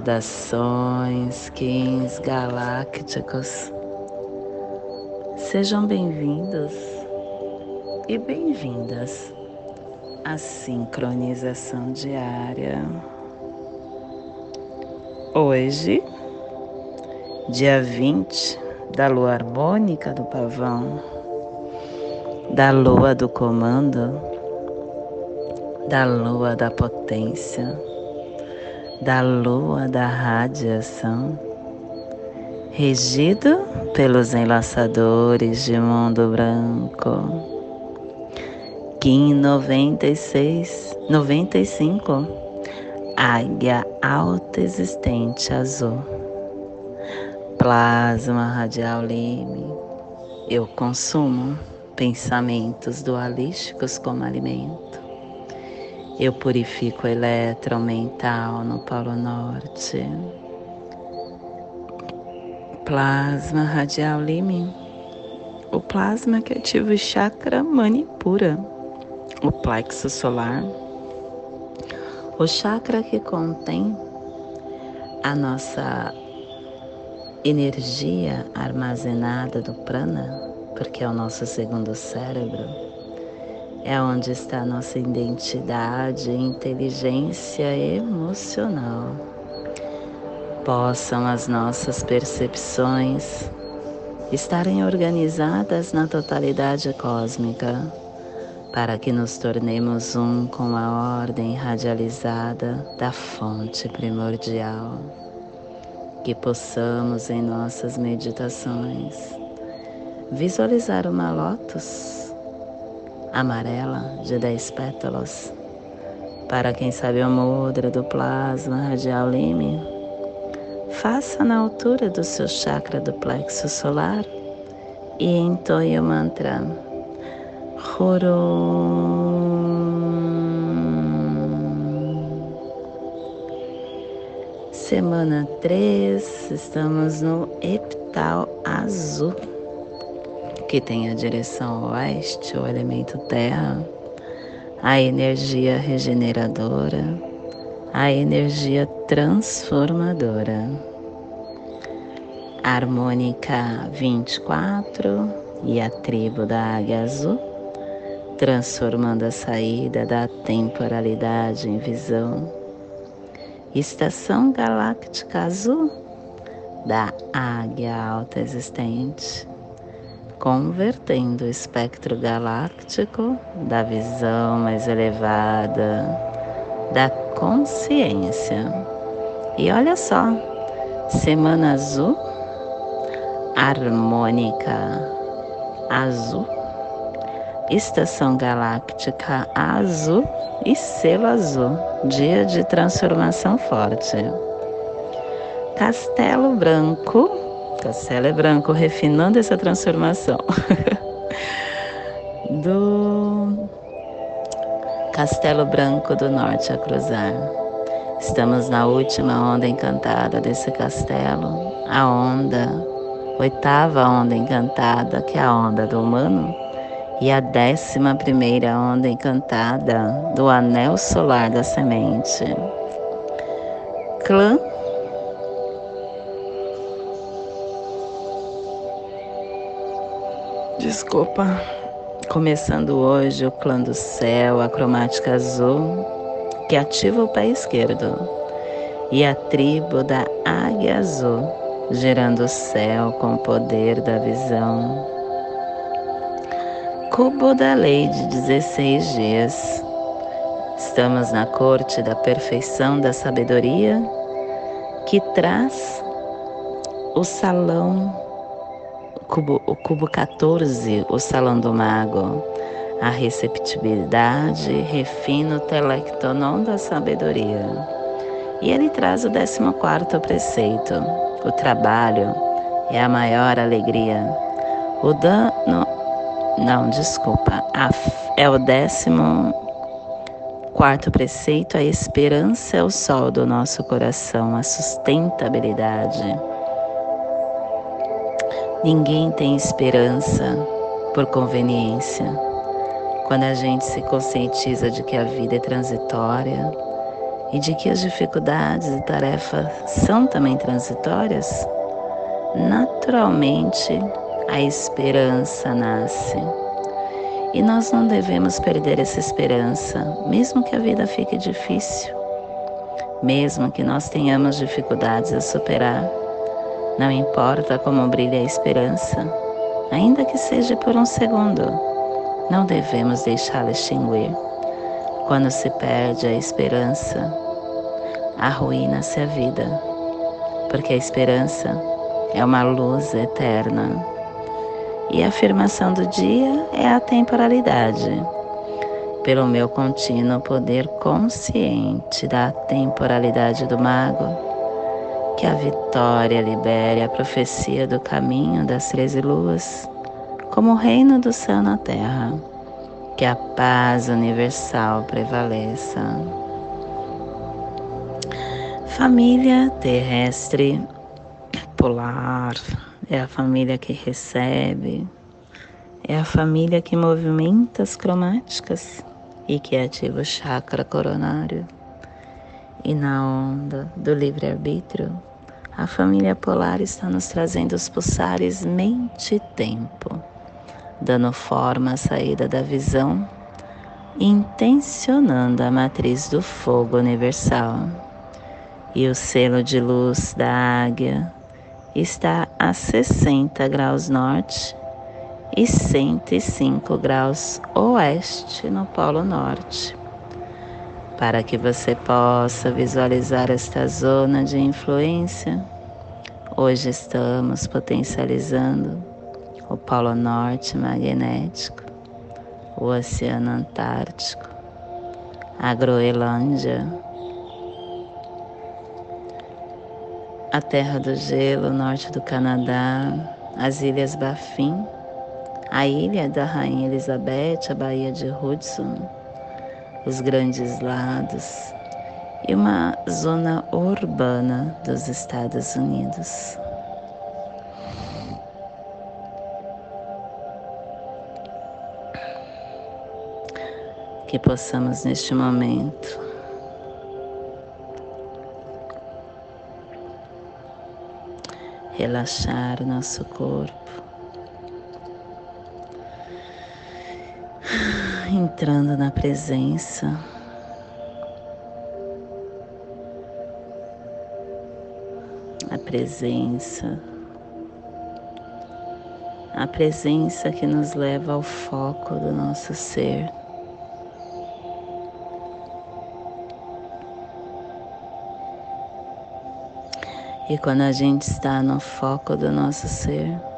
Saudações, Kins galácticos. Sejam bem-vindos e bem-vindas à sincronização diária. Hoje, dia 20 da lua harmônica do pavão, da lua do comando, da lua da potência, da lua da radiação, regido pelos enlaçadores de mundo branco. Kim 96, 95, Águia Alta Existente Azul plasma radial lime, eu consumo pensamentos dualísticos como alimento. Eu purifico o eletromental no Polo Norte. Plasma radial lime, o plasma que ativa o chakra manipura, o plexo solar, o chakra que contém a nossa energia armazenada do prana, porque é o nosso segundo cérebro, é onde está nossa identidade e inteligência emocional. Possam as nossas percepções estarem organizadas na totalidade cósmica, para que nos tornemos um com a ordem radializada da fonte primordial que possamos em nossas meditações visualizar uma lótus amarela de dez pétalas. Para quem sabe a mudra do plasma radial lime, faça na altura do seu chakra do plexo solar e entoie o mantra Horom. Semana 3, estamos no epital azul, que tem a direção oeste, o elemento terra, a energia regeneradora, a energia transformadora. Harmônica 24 e a tribo da águia azul, transformando a saída da temporalidade em visão Estação Galáctica Azul da Águia Alta Existente, convertendo o espectro galáctico da visão mais elevada da consciência. E olha só, Semana Azul, harmônica azul Estação Galáctica Azul e Selo Azul, dia de transformação forte. Castelo Branco, Castelo é branco, refinando essa transformação. do Castelo Branco do Norte a cruzar. Estamos na última onda encantada desse castelo, a onda, oitava onda encantada, que é a onda do humano e a décima primeira onda encantada do anel solar da semente. Clã Desculpa. Começando hoje o clã do céu, a cromática azul, que ativa o pé esquerdo, e a tribo da águia azul, gerando o céu com o poder da visão cubo da lei de 16 dias. Estamos na corte da perfeição da sabedoria que traz o salão, cubo, o cubo 14, o salão do mago, a receptibilidade, refino o telectonon da sabedoria. E ele traz o 14 preceito: o trabalho é a maior alegria. O dano não, desculpa. A, é o décimo quarto preceito. A esperança é o sol do nosso coração, a sustentabilidade. Ninguém tem esperança por conveniência. Quando a gente se conscientiza de que a vida é transitória e de que as dificuldades e tarefas são também transitórias, naturalmente a esperança nasce. E nós não devemos perder essa esperança, mesmo que a vida fique difícil, mesmo que nós tenhamos dificuldades a superar. Não importa como brilha a esperança, ainda que seja por um segundo, não devemos deixá-la extinguir. Quando se perde a esperança, arruína-se a vida, porque a esperança é uma luz eterna. E a afirmação do dia é a temporalidade. Pelo meu contínuo poder consciente da temporalidade do mago, que a vitória libere a profecia do caminho das treze luas, como o reino do céu na terra, que a paz universal prevaleça. Família terrestre polar é a família que recebe, é a família que movimenta as cromáticas e que ativa o chakra coronário. E na onda do livre-arbítrio, a família polar está nos trazendo os pulsares mente e tempo, dando forma à saída da visão, intencionando a matriz do fogo universal. E o selo de luz da águia está a 60 graus norte e 105 graus oeste no Polo Norte. Para que você possa visualizar esta zona de influência, hoje estamos potencializando o Polo Norte magnético, o Oceano Antártico, a Groenlândia a Terra do Gelo, norte do Canadá, as Ilhas Baffin, a Ilha da Rainha Elizabeth, a Baía de Hudson, os Grandes Lados e uma zona urbana dos Estados Unidos. Que possamos neste momento relaxar nosso corpo, entrando na presença. A presença, a presença que nos leva ao foco do nosso ser. E quando a gente está no foco do nosso ser,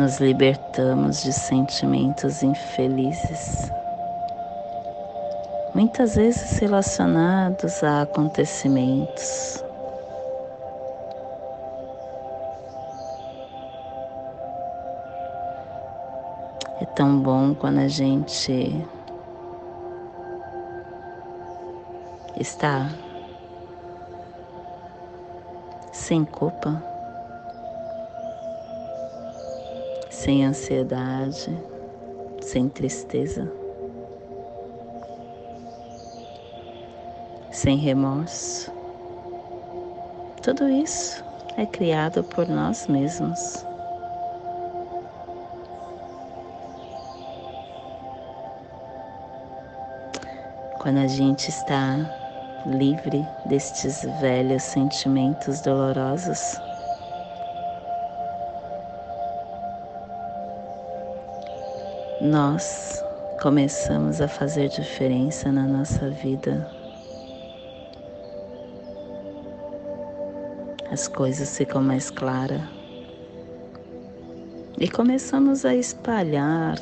nos libertamos de sentimentos infelizes, muitas vezes relacionados a acontecimentos. É tão bom quando a gente está sem culpa, sem ansiedade, sem tristeza, sem remorso. Tudo isso é criado por nós mesmos. Quando a gente está livre destes velhos sentimentos dolorosos. Nós começamos a fazer diferença na nossa vida. As coisas ficam mais claras e começamos a espalhar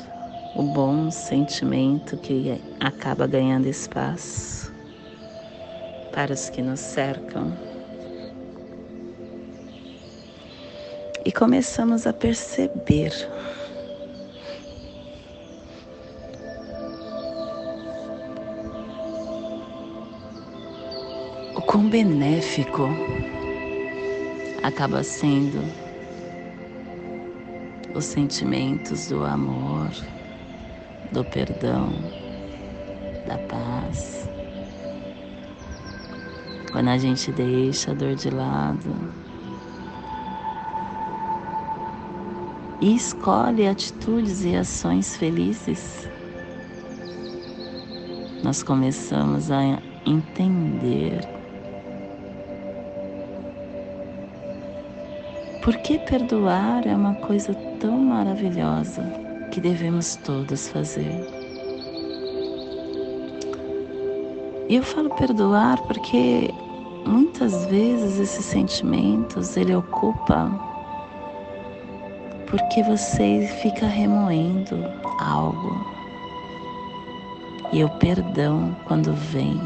o bom sentimento que acaba ganhando espaço para os que nos cercam. E começamos a perceber benéfico acaba sendo os sentimentos do amor, do perdão, da paz. Quando a gente deixa a dor de lado e escolhe atitudes e ações felizes, nós começamos a entender por que perdoar é uma coisa tão maravilhosa que devemos todos fazer. E eu falo perdoar porque muitas vezes esses sentimentos ele ocupa porque você fica remoendo algo. E o perdão, quando vem,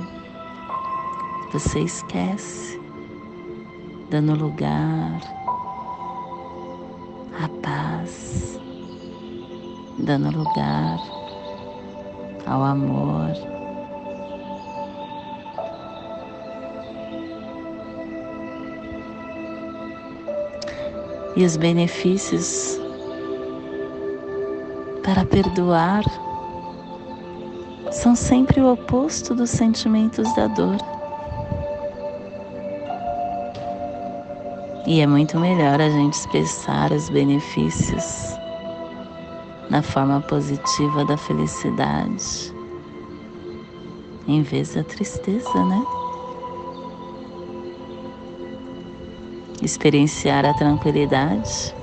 você esquece, dando lugar à paz, dando lugar ao amor. E os benefícios para perdoar são sempre o oposto dos sentimentos da dor. E é muito melhor a gente expressar os benefícios na forma positiva da felicidade, em vez da tristeza, né? Experienciar a tranquilidade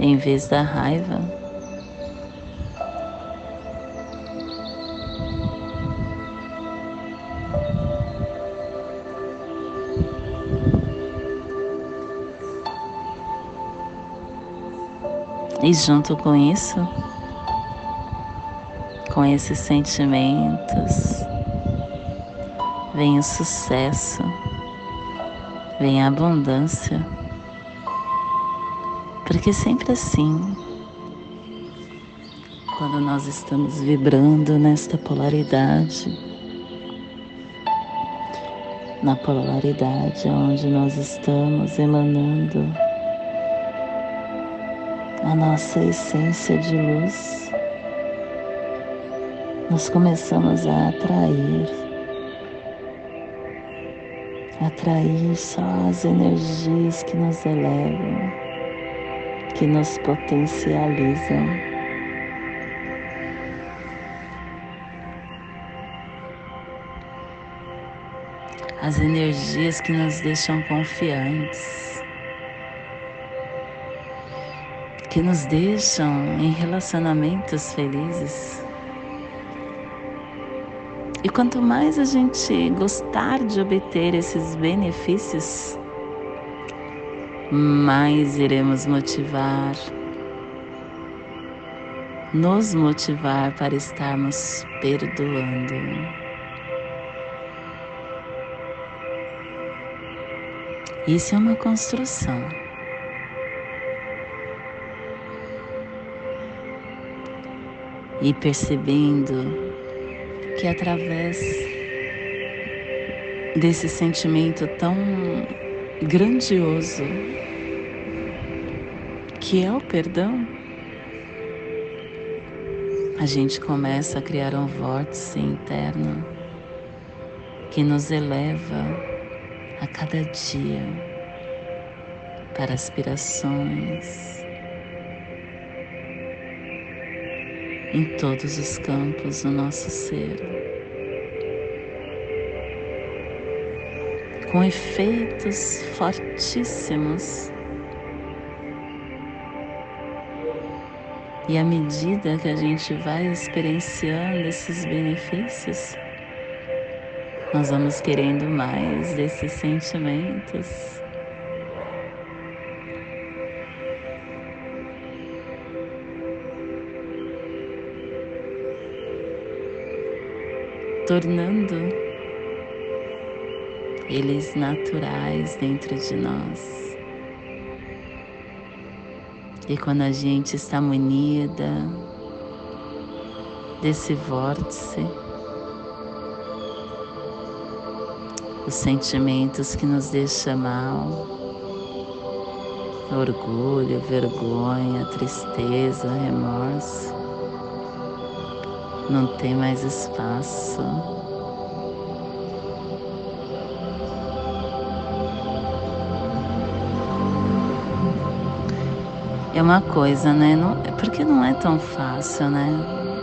em vez da raiva. E junto com isso, com esses sentimentos, vem o sucesso, vem a abundância. Porque sempre assim, quando nós estamos vibrando nesta polaridade, na polaridade onde nós estamos emanando nossa essência de luz, nós começamos a atrair, atrair só as energias que nos elevam, que nos potencializam. As energias que nos deixam confiantes. Que nos deixam em relacionamentos felizes. E quanto mais a gente gostar de obter esses benefícios, mais iremos motivar, nos motivar para estarmos perdoando. Isso é uma construção. E percebendo que através desse sentimento tão grandioso que é o perdão, a gente começa a criar um vórtice interno que nos eleva a cada dia para aspirações em todos os campos do nosso ser, com efeitos fortíssimos. E à medida que a gente vai experienciando esses benefícios, nós vamos querendo mais desses sentimentos. Tornando eles naturais dentro de nós. E quando a gente está munida desse vórtice, os sentimentos que nos deixam mal, orgulho, vergonha, tristeza, remorso. Não tem mais espaço. É uma coisa, né? Não, porque não é tão fácil, né?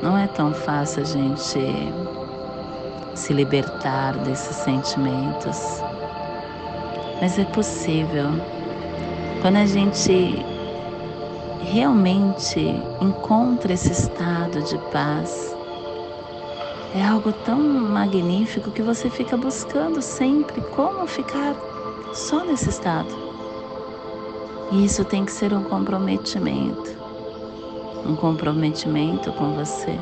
Não é tão fácil a gente se libertar desses sentimentos. Mas é possível. Quando a gente realmente encontra esse estado de paz, é algo tão magnífico que você fica buscando sempre como ficar só nesse estado. E isso tem que ser um comprometimento. Um comprometimento com você.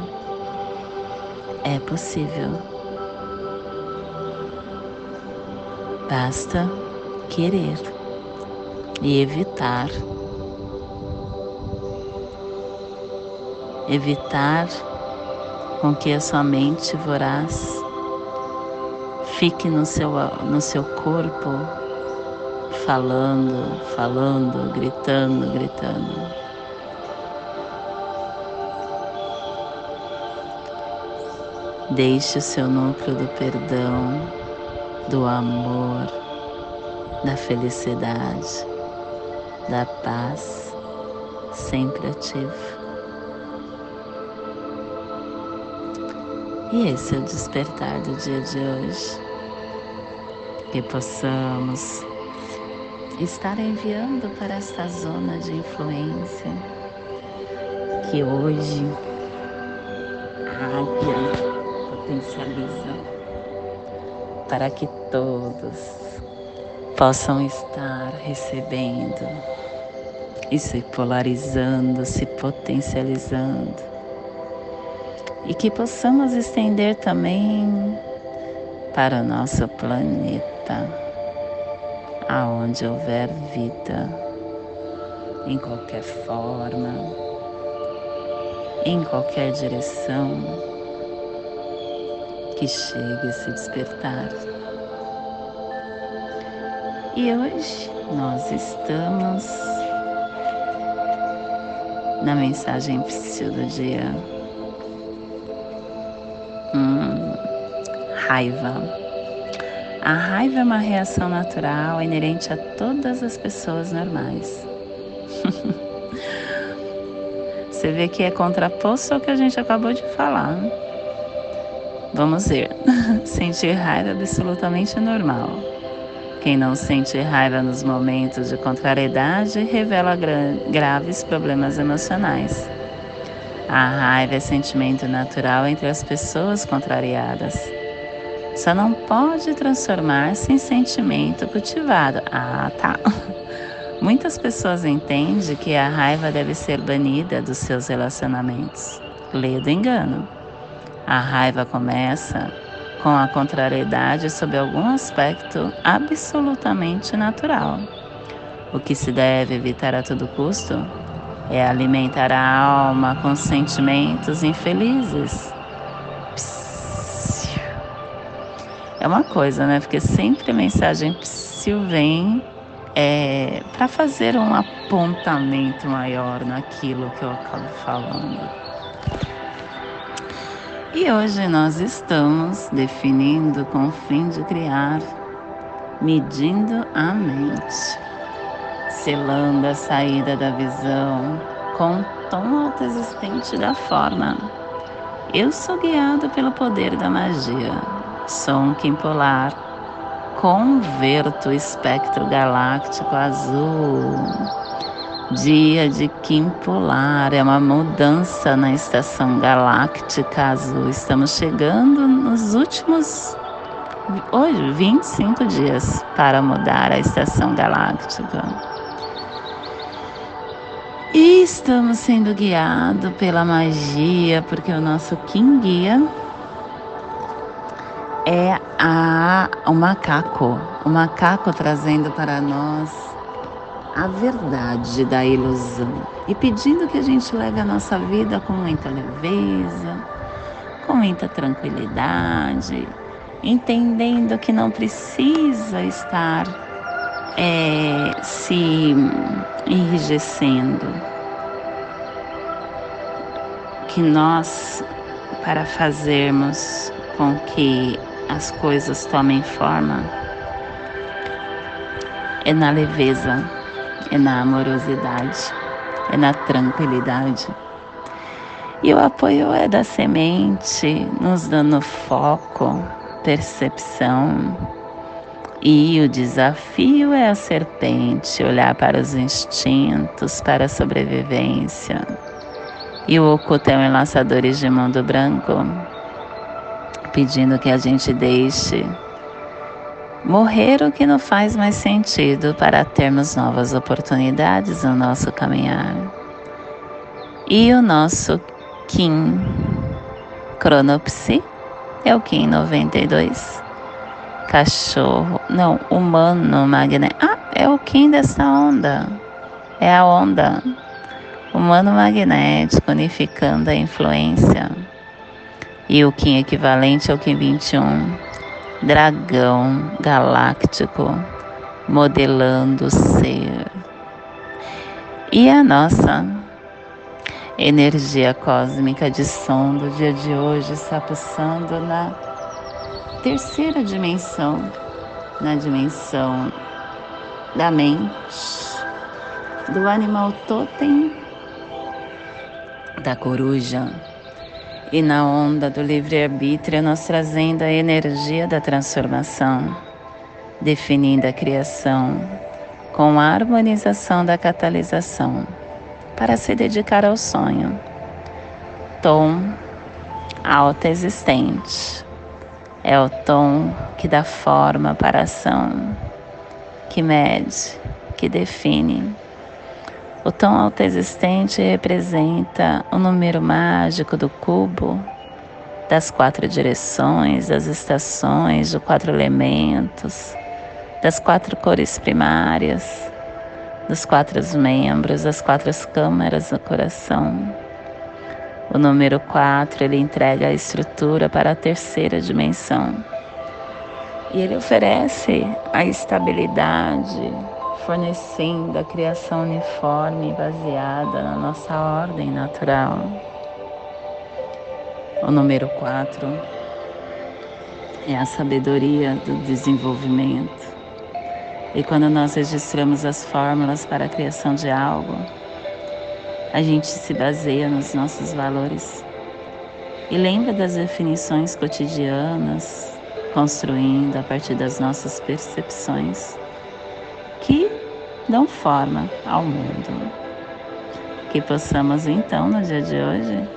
É possível. Basta querer e evitar. Evitar com que a sua mente voraz fique no seu, no seu corpo falando, falando, gritando, gritando. Deixe o seu núcleo do perdão, do amor, da felicidade, da paz sempre ativo. E esse é o despertar do dia de hoje. Que possamos estar enviando para esta zona de influência que hoje a águia potencializa para que todos possam estar recebendo e se polarizando, se potencializando e que possamos estender também para o nosso planeta aonde houver vida, em qualquer forma, em qualquer direção, que chegue a se despertar. E hoje nós estamos na mensagem do dia. Raiva. A raiva é uma reação natural inerente a todas as pessoas normais. Você vê que é contraposto ao que a gente acabou de falar. Vamos ver. Sentir raiva é absolutamente normal. Quem não sente raiva nos momentos de contrariedade revela gra graves problemas emocionais. A raiva é sentimento natural entre as pessoas contrariadas. Só não pode transformar-se em sentimento cultivado. Ah, tá. Muitas pessoas entendem que a raiva deve ser banida dos seus relacionamentos. Lê do engano. A raiva começa com a contrariedade sob algum aspecto absolutamente natural. O que se deve evitar a todo custo é alimentar a alma com sentimentos infelizes é uma coisa, né? Porque sempre a mensagem psil vem é, para fazer um apontamento maior naquilo que eu acabo falando. E hoje nós estamos definindo com o fim de criar, medindo a mente, selando a saída da visão com o tom autoexistente da forma. Eu sou guiado pelo poder da magia som Kim Polar, converto o espectro galáctico azul. Dia de Kim Polar é uma mudança na estação galáctica azul. Estamos chegando nos últimos hoje 25 dias para mudar a estação galáctica. E estamos sendo guiados pela magia, porque o nosso Kim Guia é a, o macaco, o macaco trazendo para nós a verdade da ilusão. E pedindo que a gente leve a nossa vida com muita leveza, com muita tranquilidade, entendendo que não precisa estar é, se enrijecendo, que nós, para fazermos com que as coisas tomem forma, é na leveza, é na amorosidade, é na tranquilidade. E o apoio é da semente, nos dando foco, percepção. E o desafio é a serpente, olhar para os instintos, para a sobrevivência. E o oculto é enlaçadores de mundo branco, pedindo que a gente deixe morrer o que não faz mais sentido para termos novas oportunidades no nosso caminhar. E o nosso Kim Cronopsi é o Kim 92. Cachorro, não, humano magnético. Ah, é o Kim dessa onda. É a onda. Humano magnético unificando a influência. E o Kim equivalente ao Kim 21. Dragão galáctico modelando o ser. E a nossa energia cósmica de som do dia de hoje está pulsando na terceira dimensão, na dimensão da mente, do animal totem, da coruja. E na onda do livre-arbítrio, nós trazendo a energia da transformação, definindo a criação com a harmonização da catalisação para se dedicar ao sonho. Tom alta existente é o tom que dá forma para a ação, que mede, que define. O tom autoexistente representa o número mágico do cubo, das quatro direções, das estações, dos quatro elementos, das quatro cores primárias, dos quatro membros, das quatro câmaras do coração. O número 4, ele entrega a estrutura para a terceira dimensão. E ele oferece a estabilidade, fornecendo a criação uniforme baseada na nossa ordem natural. O número 4 é a sabedoria do desenvolvimento. E quando nós registramos as fórmulas para a criação de algo, a gente se baseia nos nossos valores e lembra das definições cotidianas, construindo a partir das nossas percepções que dão forma ao mundo. Que possamos então, no dia de hoje,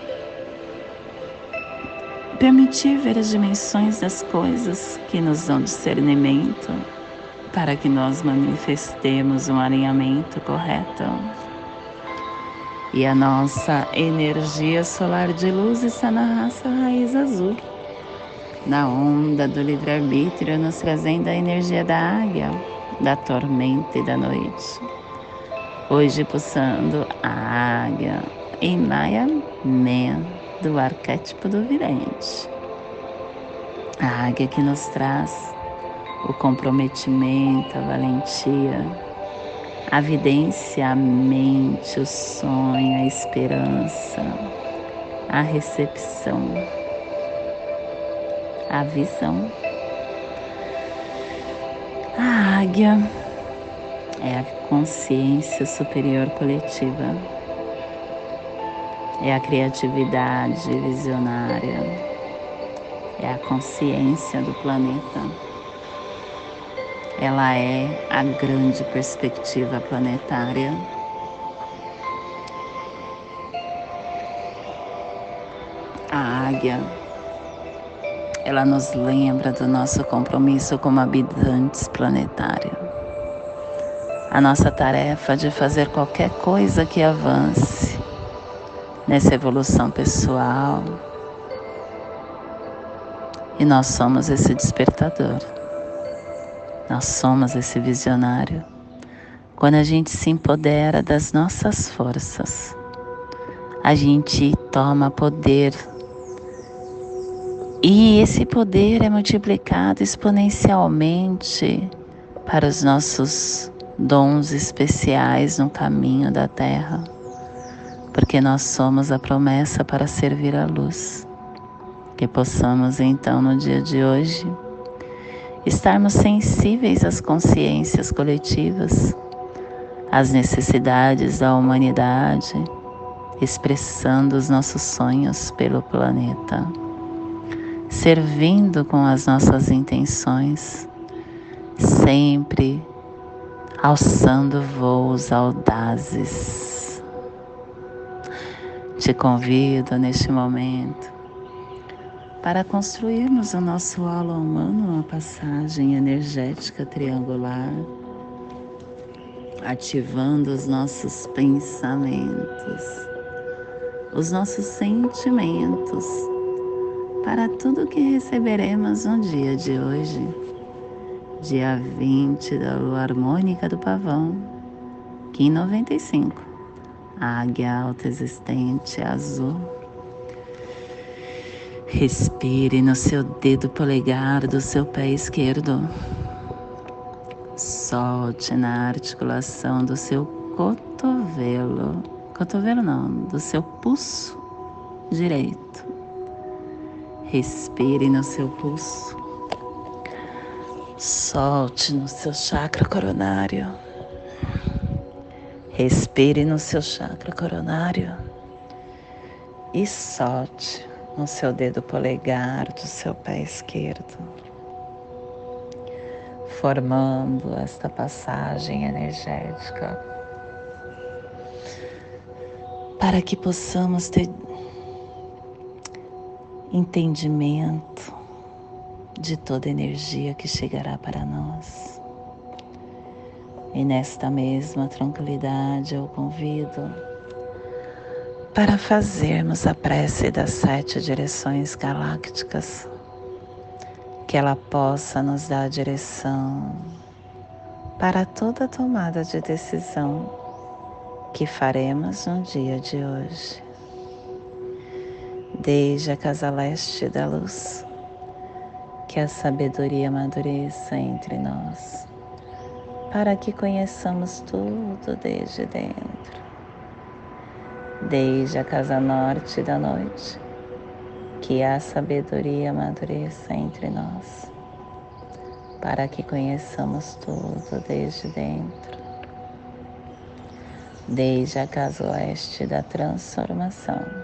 permitir ver as dimensões das coisas que nos dão discernimento para que nós manifestemos um alinhamento correto. E a nossa energia solar de luz está na raça raiz azul, na onda do livre-arbítrio, nos trazendo a energia da águia, da tormenta e da noite. Hoje pulsando a águia em Maya Men, do arquétipo do vidente. A águia que nos traz o comprometimento, a valentia, a vidência, a mente, o sonho, a esperança, a recepção, a visão. Águia é a consciência superior coletiva, é a criatividade visionária, é a consciência do planeta. Ela é a grande perspectiva planetária. A águia, ela nos lembra do nosso compromisso como habitantes planetários. A nossa tarefa de fazer qualquer coisa que avance nessa evolução pessoal. E nós somos esse despertador. Nós somos esse visionário quando a gente se empodera das nossas forças. A gente toma poder e esse poder é multiplicado exponencialmente para os nossos dons especiais no caminho da terra, porque nós somos a promessa para servir a luz. Que possamos então no dia de hoje estarmos sensíveis às consciências coletivas, às necessidades da humanidade, expressando os nossos sonhos pelo planeta, servindo com as nossas intenções, sempre alçando voos audazes. Te convido neste momento para construirmos o nosso halo humano uma passagem energética triangular, ativando os nossos pensamentos, os nossos sentimentos, para tudo que receberemos no dia de hoje, dia 20 da lua harmônica do pavão, Kim 95, águia alta existente azul Respire no seu dedo polegar do seu pé esquerdo. Solte na articulação do seu cotovelo. Cotovelo não, do seu pulso direito. Respire no seu pulso. Solte no seu chakra coronário. Respire no seu chakra coronário e solte no seu dedo polegar do seu pé esquerdo, formando esta passagem energética para que possamos ter entendimento de toda energia que chegará para nós. E nesta mesma tranquilidade eu convido para fazermos a prece das sete direções galácticas, que ela possa nos dar a direção para toda tomada de decisão que faremos no dia de hoje. Desde a casa leste da luz, que a sabedoria amadureça entre nós, para que conheçamos tudo desde dentro desde a casa norte da noite, que a sabedoria amadureça entre nós, para que conheçamos tudo desde dentro, desde a casa oeste da transformação,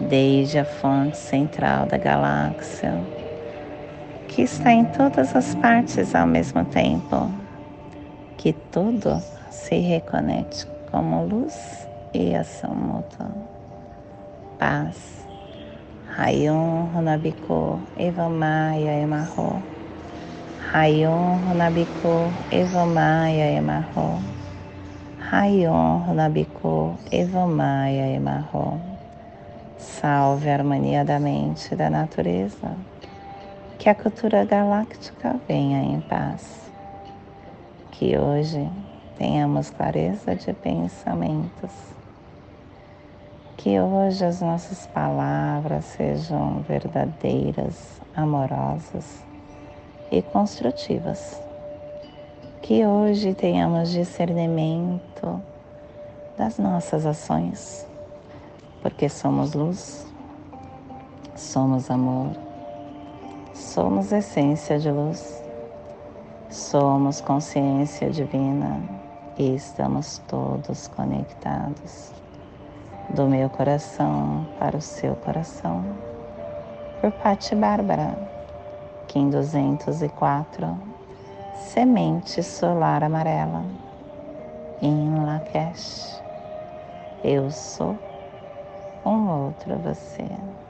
Desde a fonte central da galáxia, que está em todas as partes ao mesmo tempo, que tudo se reconecte como luz e ação mútua paz. Rayon Runabiko Evamaya Emarro. Rayon Runabiko Evamaya Emarro. Rayon Runabiko Evamaya Emarro. Salve a harmonia da mente e da natureza. Que a cultura galáctica venha em paz. Que hoje tenhamos clareza de pensamentos que hoje as nossas palavras sejam verdadeiras, amorosas e construtivas. Que hoje tenhamos discernimento das nossas ações, porque somos luz, somos amor, somos essência de luz, somos consciência divina e estamos todos conectados do meu coração para o seu coração. Por Pati Bárbara, Kim 204, Semente Solar Amarela, em Lakesh. Eu sou um outro você.